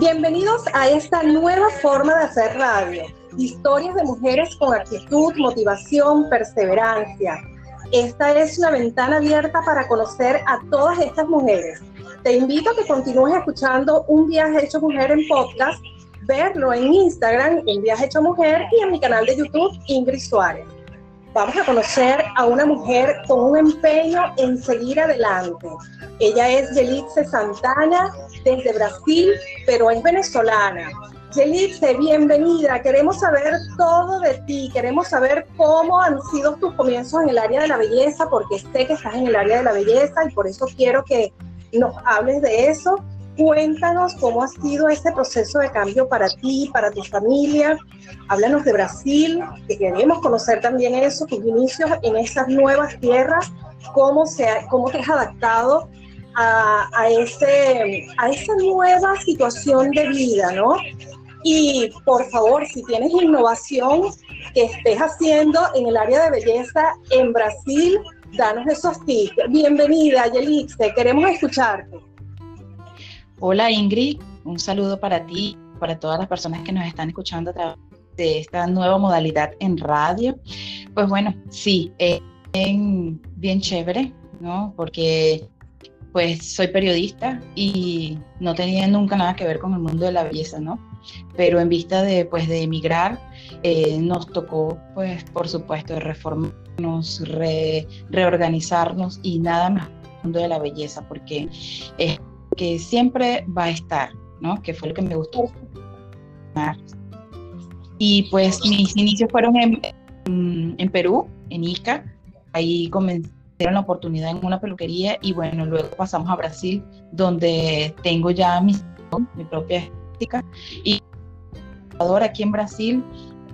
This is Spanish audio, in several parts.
Bienvenidos a esta nueva forma de hacer radio. Historias de mujeres con actitud, motivación, perseverancia. Esta es una ventana abierta para conocer a todas estas mujeres. Te invito a que continúes escuchando Un viaje hecho mujer en podcast, verlo en Instagram, Un viaje hecho mujer, y en mi canal de YouTube, Ingrid Suárez. Vamos a conocer a una mujer con un empeño en seguir adelante. Ella es Yelixe Santana, desde Brasil, pero es venezolana. Yelixe, bienvenida. Queremos saber todo de ti. Queremos saber cómo han sido tus comienzos en el área de la belleza, porque sé que estás en el área de la belleza y por eso quiero que nos hables de eso. Cuéntanos cómo ha sido ese proceso de cambio para ti, para tu familia. Háblanos de Brasil, que queremos conocer también eso, tus inicios en esas nuevas tierras, cómo, se, cómo te has adaptado a, ese, a esa nueva situación de vida, ¿no? Y por favor, si tienes innovación que estés haciendo en el área de belleza en Brasil, danos esos tips. Bienvenida, Yelixe, queremos escucharte. Hola Ingrid, un saludo para ti, para todas las personas que nos están escuchando a través de esta nueva modalidad en radio. Pues bueno, sí, es bien, bien chévere, ¿no? Porque pues soy periodista y no tenía nunca nada que ver con el mundo de la belleza, ¿no? Pero en vista de, pues, de emigrar, eh, nos tocó, pues, por supuesto, reformarnos, reorganizarnos y nada más el mundo de la belleza, porque es que siempre va a estar, ¿no? Que fue lo que me gustó. Y pues mis inicios fueron en, en Perú, en Ica. Ahí comencé la oportunidad en una peluquería y bueno, luego pasamos a Brasil, donde tengo ya mi, mi propia estética y aquí en Brasil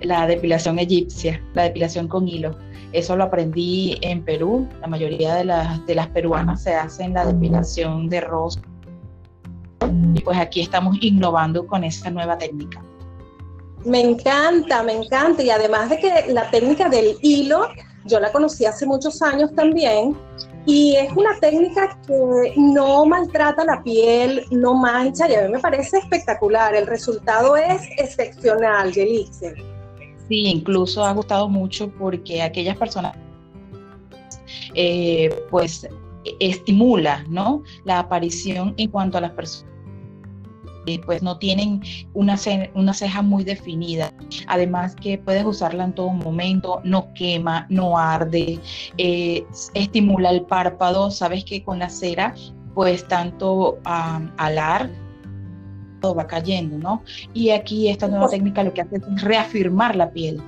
la depilación egipcia, la depilación con hilo. Eso lo aprendí en Perú. La mayoría de las, de las peruanas se hacen la depilación de rostro. Y pues aquí estamos innovando con esa nueva técnica. Me encanta, me encanta. Y además de que la técnica del hilo yo la conocí hace muchos años también y es una técnica que no maltrata la piel, no mancha y a mí me parece espectacular. El resultado es excepcional, Yelixe. Sí, incluso ha gustado mucho porque aquellas personas, eh, pues, estimula, ¿no? La aparición en cuanto a las personas pues no tienen una, una ceja muy definida. Además que puedes usarla en todo momento, no quema, no arde, eh, estimula el párpado. Sabes que con la cera, pues tanto alar todo va cayendo, ¿no? Y aquí esta nueva técnica lo que hace es reafirmar la piel.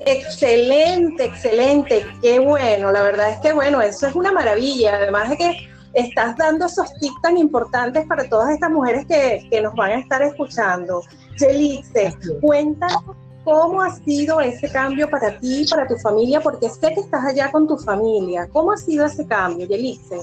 Excelente, excelente, qué bueno, la verdad es que bueno, eso es una maravilla, además de que estás dando esos tips tan importantes para todas estas mujeres que, nos van a estar escuchando. Yelixe, cuéntanos cómo ha sido ese cambio para ti, para tu familia, porque sé que estás allá con tu familia. ¿Cómo ha sido ese cambio, Yelixe?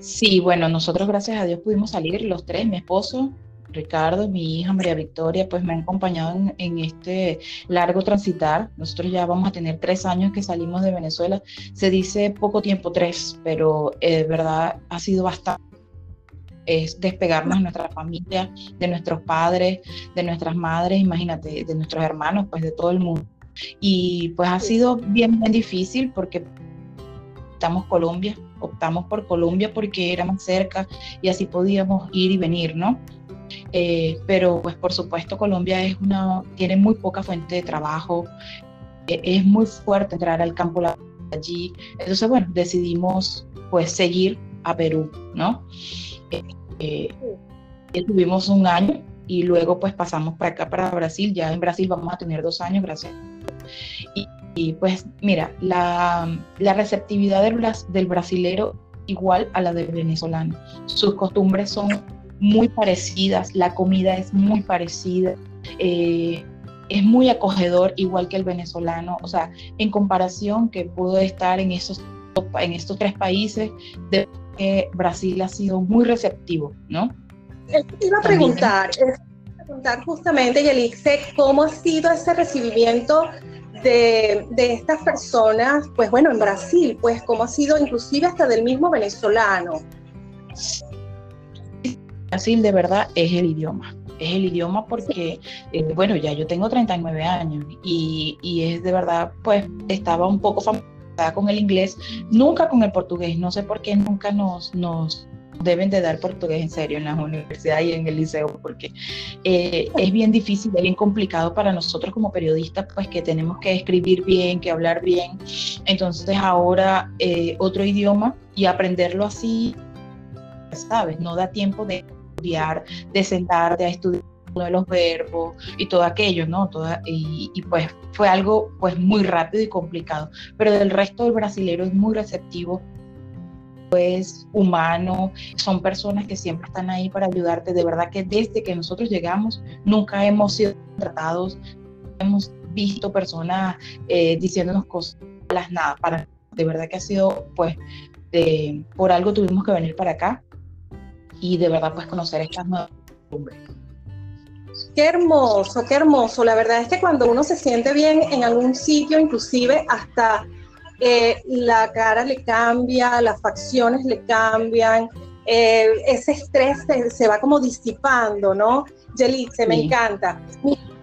Sí, bueno, nosotros gracias a Dios pudimos salir los tres, mi esposo, Ricardo, mi hija María Victoria, pues me han acompañado en, este largo transitar. Nosotros ya vamos a tener tres años que salimos de Venezuela. Se dice poco tiempo, tres, pero de eh, verdad ha sido bastante. Es despegarnos de nuestra familia, de nuestros padres, de nuestras madres, imagínate, de nuestros hermanos, pues de todo el mundo. Y pues ha sido bien, bien difícil porque estamos Colombia, optamos por Colombia porque era más cerca y así podíamos ir y venir, ¿no? Eh, pero pues por supuesto Colombia es una, tiene muy poca fuente de trabajo, eh, es muy fuerte entrar al campo allí, entonces bueno, decidimos pues seguir a Perú, ¿no? Eh, tuvimos un año y luego pues pasamos para acá, para Brasil, ya en Brasil vamos a tener dos años, gracias. Y, y pues mira, la, la receptividad del, del brasilero igual a la del venezolano. Sus costumbres son muy parecidas, la comida es muy parecida, eh, es muy acogedor igual que el venezolano, o sea, en comparación que pudo estar en, esos, en estos tres países, de Brasil ha sido muy receptivo, ¿no? Iba a preguntar, preguntar justamente, Yelixe, ¿cómo ha sido ese recibimiento de, de, estas personas, pues bueno, en Brasil, pues cómo ha sido inclusive hasta del mismo venezolano? Brasil de verdad es el idioma. Es el idioma porque, eh, bueno, ya yo tengo 39 años y, y, es de verdad, pues estaba un poco familiarizada con el inglés, nunca con el portugués. No sé por qué nunca nos, nos deben de dar portugués en serio en las universidades y en el liceo, porque eh, es bien difícil, es bien complicado para nosotros como periodistas, pues que tenemos que escribir bien, que hablar bien. Entonces ahora eh, otro idioma y aprenderlo así, sabes, no da tiempo de estudiar, de sentarte a estudiar uno de los verbos y todo aquello, ¿no? Y, y, pues fue algo pues muy rápido y complicado, pero del resto del brasilero es muy receptivo es humano, son personas que siempre están ahí para ayudarte. De verdad que desde que nosotros llegamos nunca hemos sido tratados, hemos visto personas eh, diciéndonos cosas, nada, para, de verdad que ha sido, pues, por algo tuvimos que venir para acá y de verdad, pues, conocer estas nuevas costumbres. Qué hermoso, qué hermoso. La verdad es que cuando uno se siente bien en algún sitio, inclusive hasta eh, la cara le cambia, las facciones le cambian, eh, ese estrés se, va como disipando, ¿no? se me encanta.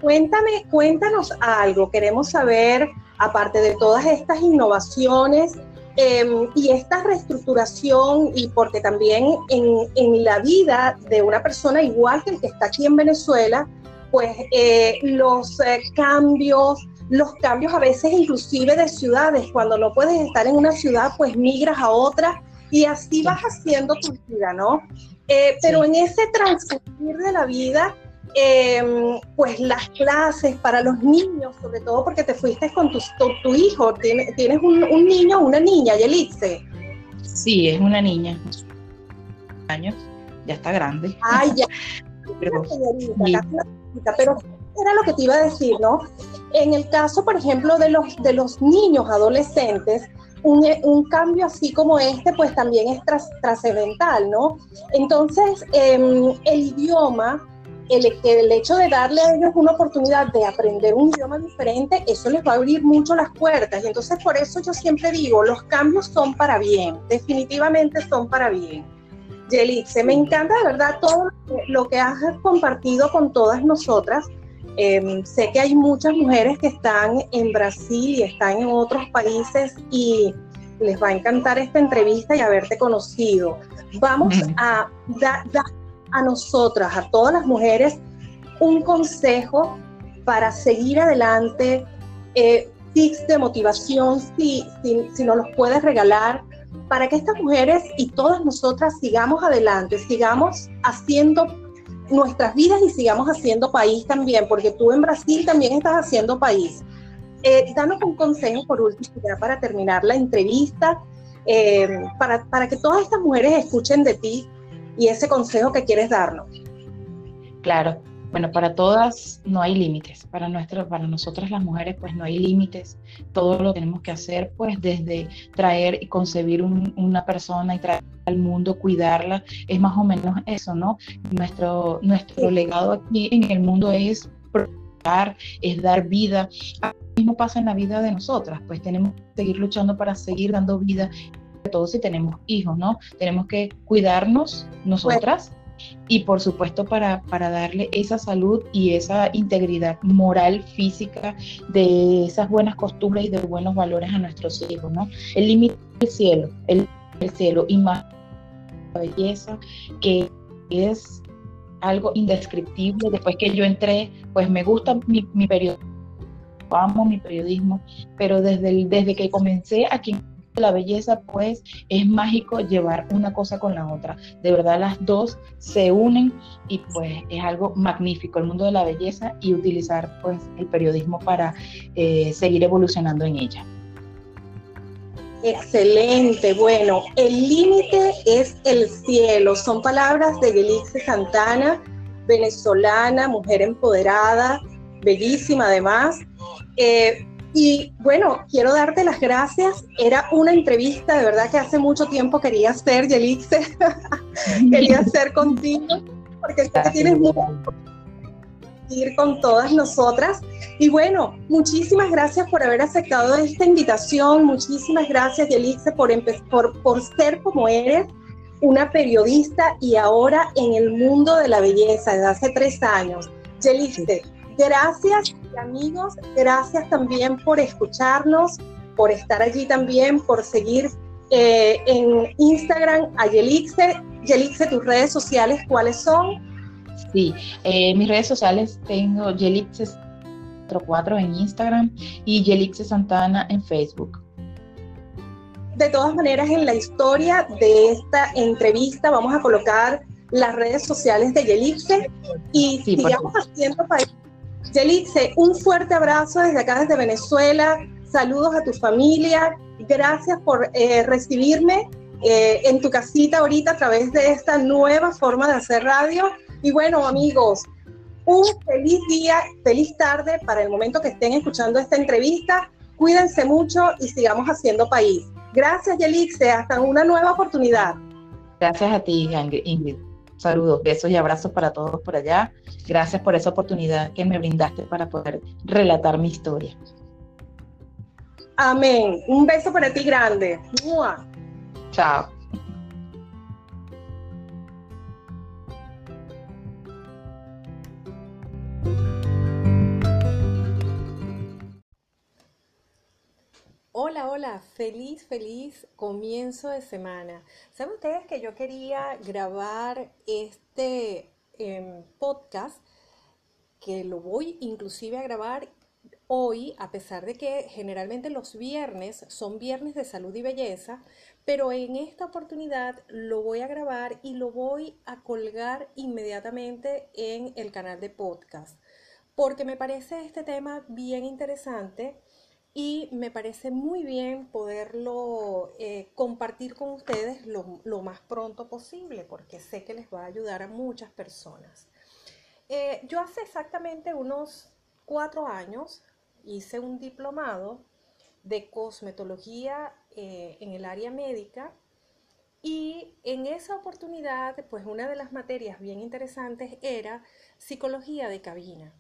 Cuéntame, cuéntanos algo, queremos saber, aparte de todas estas innovaciones em, y esta reestructuración, y porque también en, en, la vida de una persona igual que el que está aquí en Venezuela, pues eh, los cambios, los cambios a veces inclusive de ciudades, cuando no puedes estar en una ciudad, pues migras a otra y así vas haciendo tu vida, ¿no? Eh, pero en ese transcurrir de la vida, em, pues las clases para los niños, sobre todo porque te fuiste con tu, tu, hijo, tienes, tienes un, niño o una niña, Yelitze. Sí, es una niña. Años, ya está grande. Ay, ya. pero, pero era lo que te iba a decir, ¿no? En el caso, por ejemplo, de los, de los niños adolescentes, un, un, cambio así como este, pues también es trascendental, ¿no? Entonces, em, el idioma, el, el hecho de darle a ellos una oportunidad de aprender un idioma diferente, eso les va a abrir mucho las puertas. Y entonces, por eso yo siempre digo, los cambios son para bien, definitivamente son para bien. Yelitze, me encanta de verdad todo lo que has compartido con todas nosotras. Em, sé que hay muchas mujeres que están en Brasil y están en otros países y les va a encantar esta entrevista y haberte conocido. Vamos a dar a nosotras, a todas las mujeres, un consejo para seguir adelante, eh, tips de motivación, si, si, si nos los puedes regalar, para que estas mujeres y todas nosotras sigamos adelante, sigamos haciendo nuestras vidas y sigamos haciendo país también, porque tú en Brasil también estás haciendo país. Eh, danos un consejo por último, ya para terminar la entrevista, eh, para, para que todas estas mujeres escuchen de ti y ese consejo que quieres darnos. Claro, bueno, para todas no hay límites, para, nuestro, para nosotras las mujeres pues no hay límites, todo lo tenemos que hacer pues desde traer y concebir una persona y traer al mundo, cuidarla, es más o menos eso, ¿no? Nuestro, nuestro legado aquí en el mundo es es dar vida. Lo mismo pasa en la vida de nosotras, pues tenemos que seguir luchando para seguir dando vida, sobre todo si tenemos hijos, ¿no? Tenemos que cuidarnos nosotras y por supuesto para, para darle esa salud y esa integridad moral, física, de esas buenas costumbres y de buenos valores a nuestros hijos, ¿no? El límite del cielo, el, cielo y más la belleza que es algo indescriptible. Después que yo entré, pues me gusta mi, mi periodismo, amo mi periodismo, pero desde, el, desde que comencé aquí la belleza, pues es mágico llevar una cosa con la otra. De verdad las dos se unen y pues es algo magnífico el mundo de la belleza y utilizar pues el periodismo para eh, seguir evolucionando en ella. Excelente, bueno, el límite es el cielo, son palabras de Gelixe Santana, venezolana, mujer empoderada, bellísima además. Eh, y bueno, quiero darte las gracias. Era una entrevista de verdad que hace mucho tiempo quería hacer, Yelixe. quería hacer contigo, porque tienes mucho ir con todas nosotras. Y bueno, muchísimas gracias por haber aceptado esta invitación. Muchísimas gracias, Yelixe, por, por, por ser como eres. una periodista y ahora en el mundo de la belleza desde hace tres años. Yeliste, gracias amigos, gracias también por escucharnos, por estar allí también, por seguir eh, en Instagram a Yelixe. Yelixe, tus redes sociales, ¿cuáles son? Sí, eh, mis redes sociales tengo Yelixe4 en Instagram y Yelixe Santana en Facebook. De todas maneras, en la historia de esta entrevista vamos a colocar las redes sociales de Yelixe y sigamos haciendo país. Yelixe, un fuerte abrazo desde acá, desde Venezuela. Saludos a tu familia. Gracias por eh, recibirme eh, en tu casita ahorita a través de esta nueva forma de hacer radio. Y bueno, amigos, un feliz día, feliz tarde para el momento que estén escuchando esta entrevista. Cuídense mucho y sigamos haciendo país. Gracias, Yelixe. Hasta una nueva oportunidad. Gracias a ti, Ingrid. Saludos, besos y abrazos para todos por allá. Gracias por esa oportunidad que me brindaste para poder relatar mi historia. Amén. Un beso para ti grande. Chao. Feliz, feliz comienzo de semana. ¿Saben ustedes que yo quería grabar este em, podcast, que lo voy inclusive a grabar hoy, a pesar de que generalmente los viernes son viernes de salud y belleza, pero en esta oportunidad lo voy a grabar y lo voy a colgar inmediatamente en el canal de podcast, porque me parece este tema bien interesante y me parece muy bien poderlo eh, compartir con ustedes lo, más pronto posible porque sé que les va a ayudar a muchas personas. Eh, yo hace exactamente unos cuatro años hice un diplomado de cosmetología eh, en el área médica y en esa oportunidad pues una de las materias bien interesantes era psicología de cabina.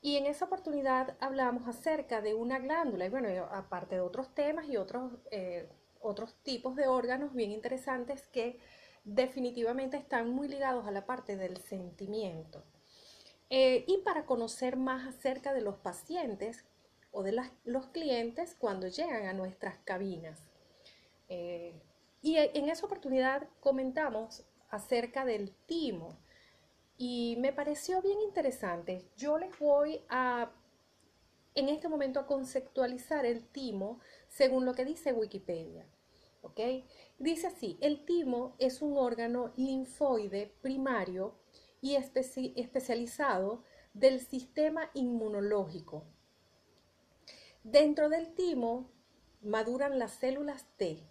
Y en esa oportunidad hablamos acerca de una glándula, y bueno, aparte de otros temas y otros, eh, otros tipos de órganos bien interesantes que definitivamente están muy ligados a la parte del sentimiento. Eh, y para conocer más acerca de los pacientes o de los clientes cuando llegan a nuestras cabinas. Eh, y en esa oportunidad comentamos acerca del timo, y me pareció bien interesante. Yo les voy a, en este momento, a conceptualizar el timo según lo que dice Wikipedia. ¿Ok? Dice así, el timo es un órgano linfoide primario y especializado del sistema inmunológico. Dentro del timo maduran las células T,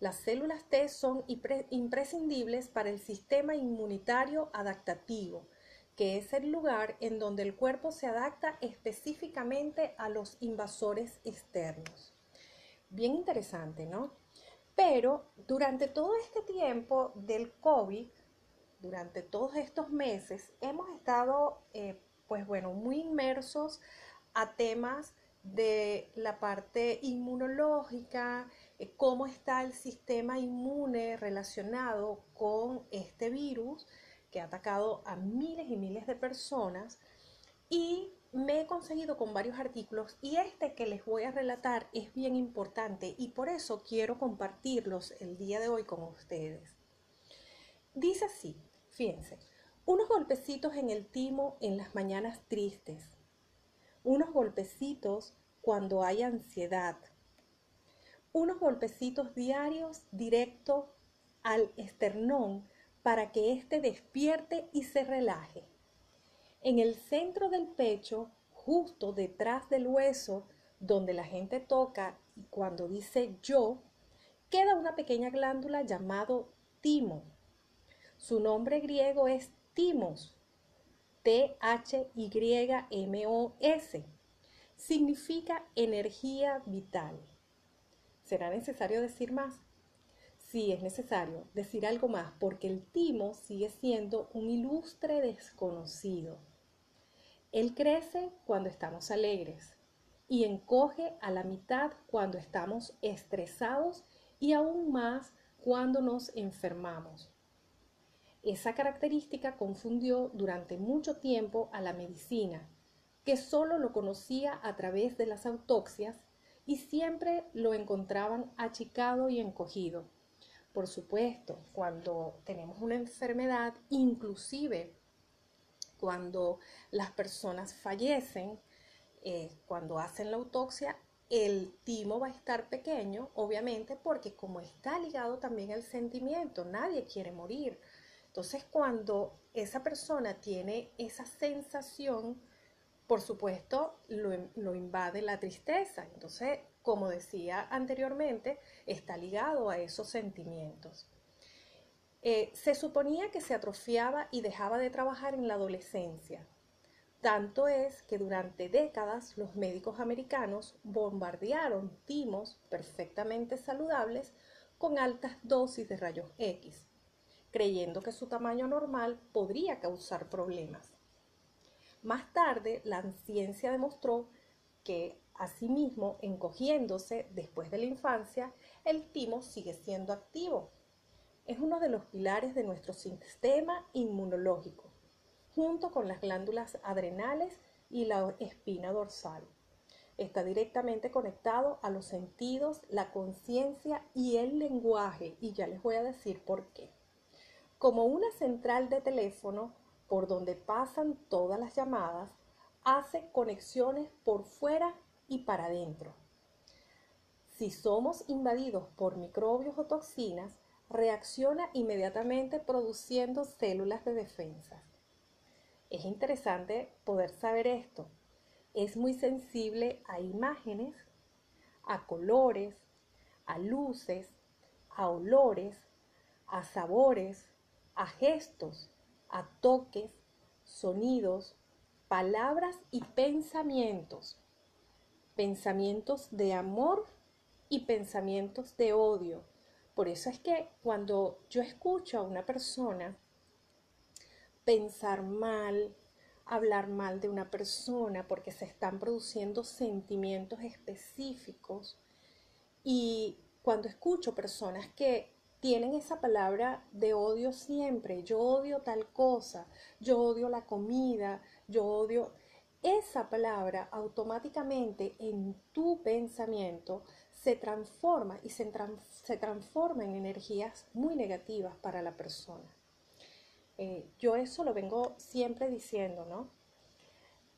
las células T son imprescindibles para el sistema inmunitario adaptativo, que es el lugar en donde el cuerpo se adapta específicamente a los invasores externos. Bien interesante, ¿no? Pero durante todo este tiempo del COVID, durante todos estos meses, hemos estado, eh, pues bueno, muy inmersos a temas de la parte inmunológica, eh, cómo está el sistema inmune relacionado con este virus que ha atacado a miles y miles de personas. Y me he conseguido con varios artículos y este que les voy a relatar es bien importante y por eso quiero compartirlos el día de hoy con ustedes. Dice así, fíjense, unos golpecitos en el timo en las mañanas tristes, unos golpecitos cuando hay ansiedad, unos golpecitos diarios directo al esternón para que éste despierte y se relaje. En el centro del pecho, justo detrás del hueso, donde la gente toca y cuando dice yo, queda una pequeña glándula llamado timo. Su nombre griego es timos, T-H-Y-M-O-S. Significa energía vital. ¿Será necesario decir más? Sí, es necesario decir algo más porque el timo sigue siendo un ilustre desconocido. Él crece cuando estamos alegres y encoge a la mitad cuando estamos estresados y aún más cuando nos enfermamos. Esa característica confundió durante mucho tiempo a la medicina, que solo lo conocía a través de las autopsias y siempre lo encontraban achicado y encogido. Por supuesto, cuando tenemos una enfermedad, inclusive cuando las personas fallecen, eh, cuando hacen la autopsia, el timo va a estar pequeño, obviamente, porque como está ligado también al sentimiento, nadie quiere morir. Entonces, cuando esa persona tiene esa sensación, por supuesto, lo, invade la tristeza. Entonces, como decía anteriormente, está ligado a esos sentimientos. Eh, se suponía que se atrofiaba y dejaba de trabajar en la adolescencia. Tanto es que durante décadas los médicos americanos bombardearon timos perfectamente saludables con altas dosis de rayos X creyendo que su tamaño normal podría causar problemas. Más tarde, la ciencia demostró que, asimismo, encogiéndose después de la infancia, el timo sigue siendo activo. Es uno de los pilares de nuestro sistema inmunológico, junto con las glándulas adrenales y la espina dorsal. Está directamente conectado a los sentidos, la conciencia y el lenguaje, y ya les voy a decir por qué como una central de teléfono por donde pasan todas las llamadas, hace conexiones por fuera y para adentro. Si somos invadidos por microbios o toxinas, reacciona inmediatamente produciendo células de defensa. Es interesante poder saber esto. Es muy sensible a imágenes, a colores, a luces, a olores, a sabores, a gestos, a toques, sonidos, palabras y pensamientos. Pensamientos de amor y pensamientos de odio. Por eso es que cuando yo escucho a una persona pensar mal, hablar mal de una persona porque se están produciendo sentimientos específicos y cuando escucho personas que tienen esa palabra de odio siempre. Yo odio tal cosa, yo odio la comida, yo odio... Esa palabra automáticamente en tu pensamiento se transforma y se, se transforma en energías muy negativas para la persona. Eh, yo eso lo vengo siempre diciendo, ¿no?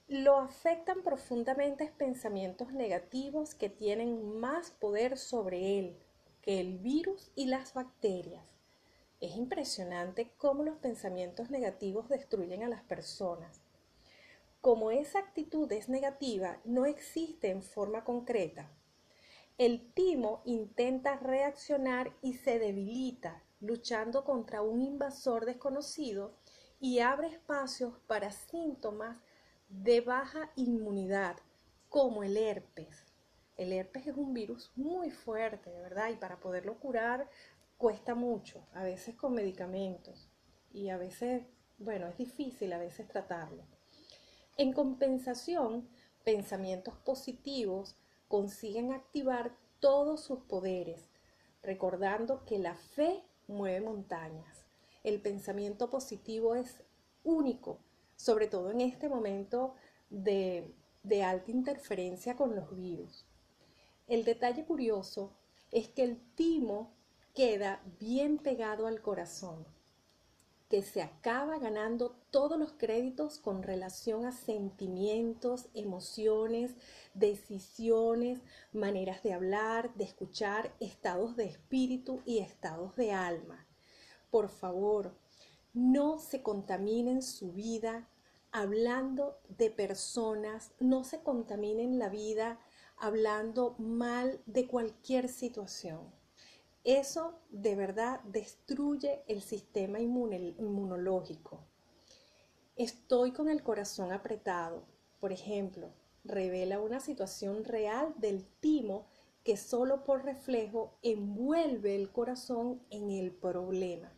Lo afectan profundamente pensamientos negativos que tienen más poder sobre él, que el virus y las bacterias. Es impresionante cómo los pensamientos negativos destruyen a las personas. Como esa actitud es negativa, no existe en forma concreta. El timo intenta reaccionar y se debilita, luchando contra un invasor desconocido y abre espacios para síntomas de baja inmunidad, como el herpes. El herpes es un virus muy fuerte, de verdad, y para poderlo curar cuesta mucho, a veces con medicamentos y a veces, bueno, es difícil a veces tratarlo. En compensación, pensamientos positivos consiguen activar todos sus poderes, recordando que la fe mueve montañas. El pensamiento positivo es único, sobre todo en este momento de, de alta interferencia con los virus. El detalle curioso es que el timo queda bien pegado al corazón, que se acaba ganando todos los créditos con relación a sentimientos, emociones, decisiones, maneras de hablar, de escuchar, estados de espíritu y estados de alma. Por favor, no se contaminen su vida hablando de personas, no se contaminen la vida hablando mal de cualquier situación. Eso de verdad destruye el sistema inmunológico. Estoy con el corazón apretado, por ejemplo, revela una situación real del timo que solo por reflejo envuelve el corazón en el problema.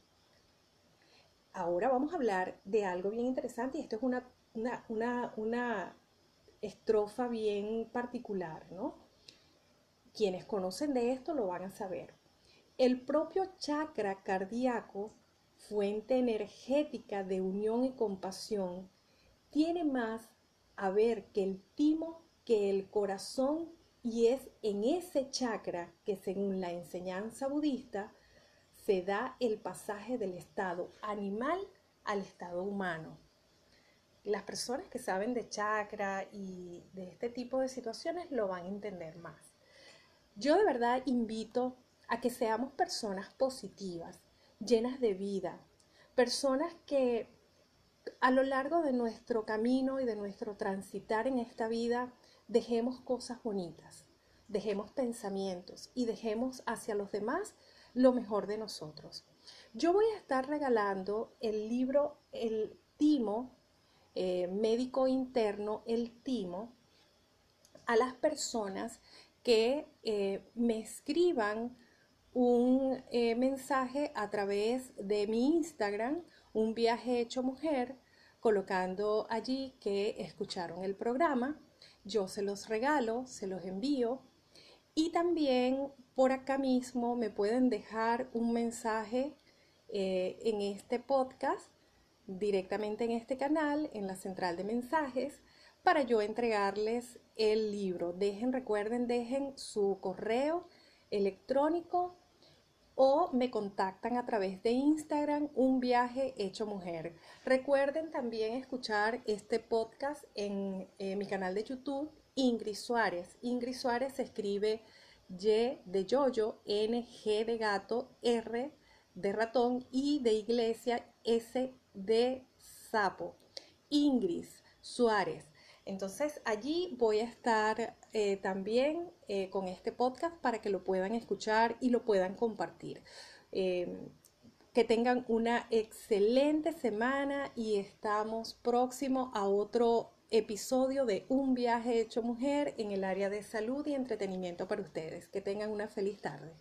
Ahora vamos a hablar de algo bien interesante y esto es una, una, una estrofa bien particular, ¿no? Quienes conocen de esto lo van a saber. El propio chakra cardíaco, fuente energética de unión y compasión, tiene más a ver que el timo que el corazón y es en ese chakra que según la enseñanza budista se da el pasaje del estado animal al estado humano. Las personas que saben de chakra y de este tipo de situaciones lo van a entender más. Yo de verdad invito a que seamos personas positivas, llenas de vida, personas que a lo largo de nuestro camino y de nuestro transitar en esta vida dejemos cosas bonitas, dejemos pensamientos y dejemos hacia los demás lo mejor de nosotros. Yo voy a estar regalando el libro El Timo, eh, médico interno, El Timo, a las personas que eh, me escriban un eh, mensaje a través de mi Instagram, un viaje hecho mujer, colocando allí que escucharon el programa. Yo se los regalo, se los envío. Y también por acá mismo me pueden dejar un mensaje en este podcast, directamente en este canal, en la central de mensajes, para yo entregarles el libro. Dejen, recuerden, dejen su correo electrónico o me contactan a través de Instagram, un viaje hecho mujer. Recuerden también escuchar este podcast en eh, mi canal de YouTube, Ingrid Suárez. Ingrid Suárez se escribe Y de yoyo, N, G de gato, R de ratón y de iglesia, S de sapo. Ingrid Suárez. Entonces allí voy a estar eh, también eh, con este podcast para que lo puedan escuchar y lo puedan compartir. Em, que tengan una excelente semana y estamos próximos a otro episodio de Un viaje hecho mujer en el área de salud y entretenimiento para ustedes. Que tengan una feliz tarde.